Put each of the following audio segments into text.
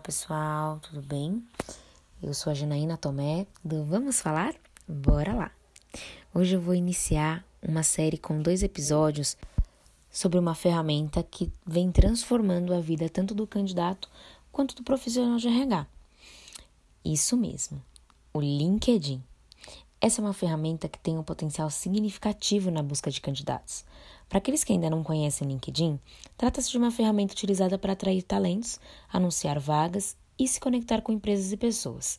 Olá pessoal, tudo bem? Eu sou a Janaína Tomé do Vamos Falar? Bora lá! Hoje eu vou iniciar uma série com dois episódios sobre uma ferramenta que vem transformando a vida tanto do candidato quanto do profissional de RH. Isso mesmo, o LinkedIn. Essa é uma ferramenta que tem um potencial significativo na busca de candidatos. Para aqueles que ainda não conhecem LinkedIn, trata-se de uma ferramenta utilizada para atrair talentos, anunciar vagas e se conectar com empresas e pessoas.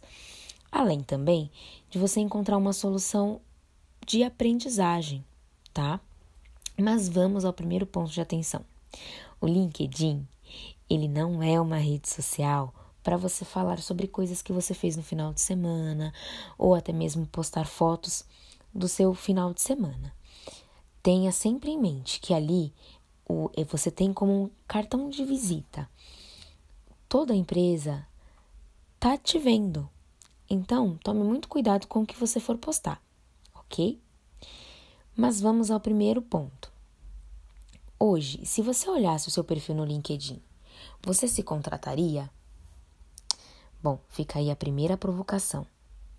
Além também de você encontrar uma solução de aprendizagem, tá? Mas vamos ao primeiro ponto de atenção. O LinkedIn, ele não é uma rede social para você falar sobre coisas que você fez no final de semana ou até mesmo postar fotos do seu final de semana. Tenha sempre em mente que ali o, eh, você tem como um cartão de visita. Toda empresa tá te vendo. Então, tome muito cuidado com o que você for postar, ok? Mas vamos ao primeiro ponto. Hoje, se você olhasse o seu perfil no LinkedIn, você se contrataria? Bom, fica aí a primeira provocação,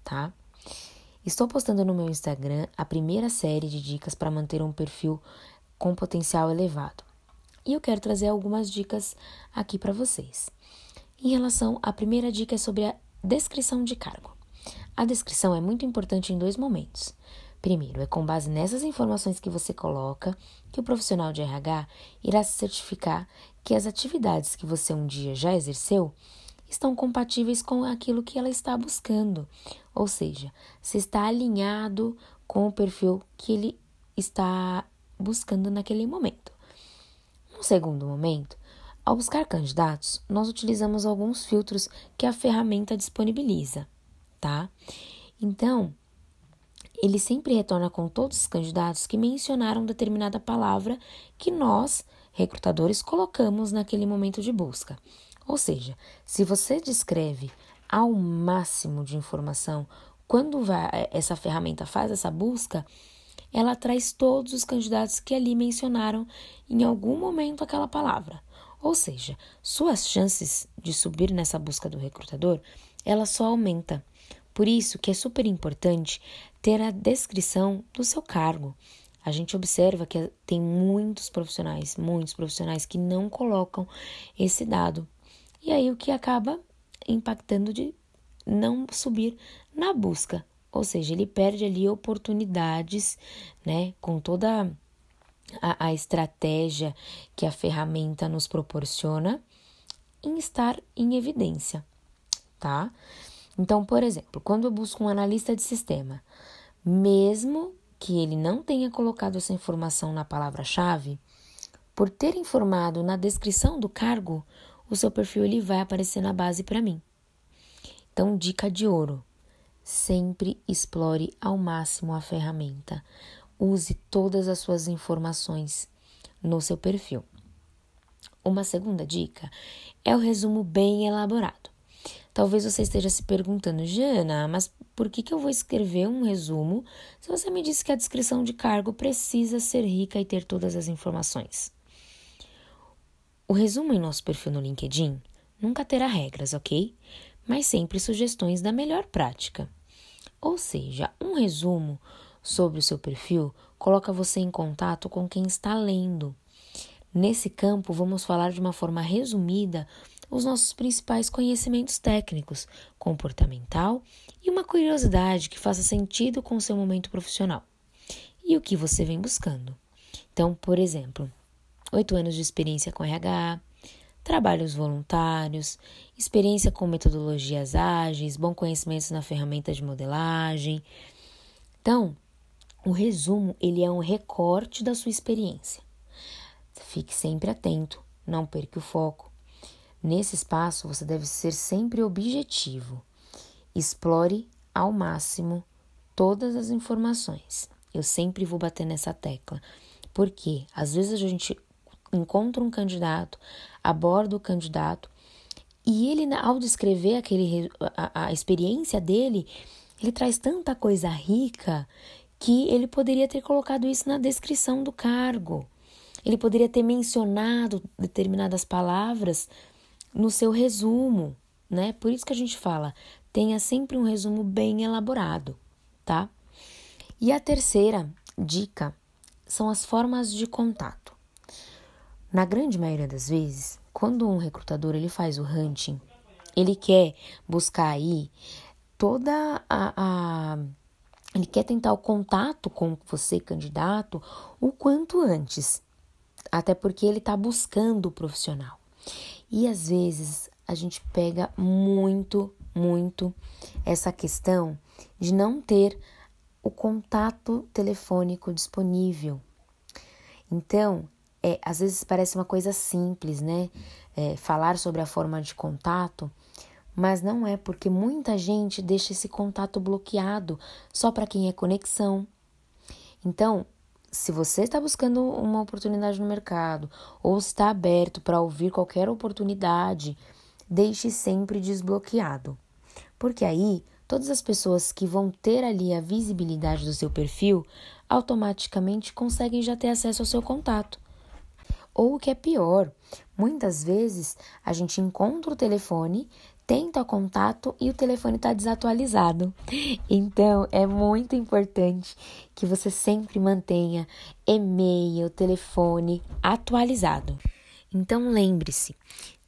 tá? Estou postando no meu Instagram a primeira série de dicas para manter um perfil com potencial elevado. E eu quero trazer algumas dicas aqui para vocês. Em relação à primeira dica é sobre a descrição de cargo. A descrição é muito importante em dois momentos. Primeiro, é com base nessas informações que você coloca que o profissional de RH irá se certificar que as atividades que você um dia já exerceu estão compatíveis com aquilo que ela está buscando, ou seja, se está alinhado com o perfil que ele está buscando naquele momento. No segundo momento, ao buscar candidatos, nós utilizamos alguns filtros que a ferramenta disponibiliza, tá? Então, ele sempre retorna com todos os candidatos que mencionaram determinada palavra que nós, recrutadores, colocamos naquele momento de busca. Ou seja, se você descreve ao máximo de informação quando vai, essa ferramenta faz essa busca, ela traz todos os candidatos que ali mencionaram em algum momento aquela palavra. Ou seja, suas chances de subir nessa busca do recrutador, ela só aumenta. Por isso que é super importante ter a descrição do seu cargo. A gente observa que tem muitos profissionais, muitos profissionais que não colocam esse dado e aí o que acaba impactando de não subir na busca. Ou seja, ele perde ali oportunidades, né? Com toda a, a estratégia que a ferramenta nos proporciona em estar em evidência, tá? Então, por exemplo, quando eu busco um analista de sistema, mesmo que ele não tenha colocado essa informação na palavra-chave, por ter informado na descrição do cargo, o seu perfil ele vai aparecer na base para mim. Então, dica de ouro: sempre explore ao máximo a ferramenta. Use todas as suas informações no seu perfil. Uma segunda dica é o resumo bem elaborado. Talvez você esteja se perguntando, Jana, mas por que, que eu vou escrever um resumo se você me disse que a descrição de cargo precisa ser rica e ter todas as informações? O resumo em nosso perfil no LinkedIn nunca terá regras, ok? Mas sempre sugestões da melhor prática. Ou seja, um resumo sobre o seu perfil coloca você em contato com quem está lendo. Nesse campo, vamos falar de uma forma resumida os nossos principais conhecimentos técnicos, comportamental e uma curiosidade que faça sentido com o seu momento profissional e o que você vem buscando. Então, por exemplo, oito anos de experiência com RH, trabalhos voluntários, experiência com metodologias ágeis, bom conhecimento na ferramenta de modelagem. Então, o resumo ele é um recorte da sua experiência. Fique sempre atento, não perca o foco. Nesse espaço, você deve ser sempre objetivo. Explore ao máximo todas as informações. Eu sempre vou bater nessa tecla, porque às vezes a gente encontra um candidato, aborda o candidato e ele, ao descrever aquele, a, a experiência dele, ele traz tanta coisa rica que ele poderia ter colocado isso na descrição do cargo. Ele poderia ter mencionado determinadas palavras no seu resumo, né? Por isso que a gente fala, tenha sempre um resumo bem elaborado, tá? E a terceira dica são as formas de contato. Na grande maioria das vezes, quando um recrutador ele faz o hunting, ele quer buscar aí toda a, a ele quer tentar o contato com você, candidato, o quanto antes. Até porque ele está buscando o profissional. E às vezes a gente pega muito, muito essa questão de não ter o contato telefônico disponível. Então, é, às vezes parece uma coisa simples, né? É, falar sobre a forma de contato, mas não é porque muita gente deixa esse contato bloqueado só para quem é conexão. Então, se você está buscando uma oportunidade no mercado ou está aberto para ouvir qualquer oportunidade, deixe sempre desbloqueado. Porque aí, todas as pessoas que vão ter ali a visibilidade do seu perfil automaticamente conseguem já ter acesso ao seu contato. Ou o que é pior, muitas vezes a gente encontra o telefone, tenta contato e o telefone está desatualizado. Então é muito importante que você sempre mantenha e-mail, telefone atualizado. Então lembre-se,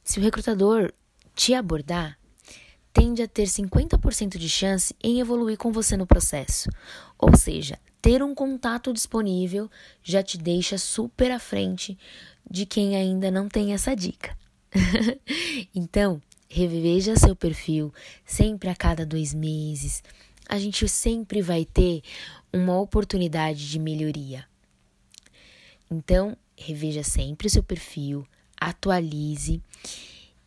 se o recrutador te abordar, tende a ter 50% de chance em evoluir com você no processo. Ou seja, ter um contato disponível já te deixa super à frente de quem ainda não tem essa dica. então, reveja seu perfil sempre a cada dois meses. A gente sempre vai ter uma oportunidade de melhoria. Então, reveja sempre o seu perfil, atualize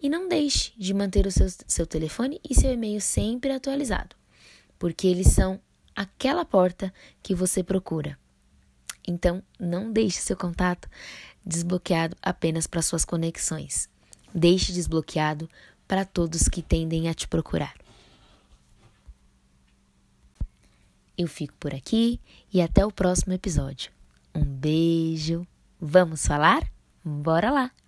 e não deixe de manter o seu, seu telefone e seu e-mail sempre atualizado, porque eles são aquela porta que você procura. Então, não deixe seu contato desbloqueado apenas para suas conexões. Deixe desbloqueado para todos que tendem a te procurar. Eu fico por aqui e até o próximo episódio. Um beijo. Vamos falar? Bora lá!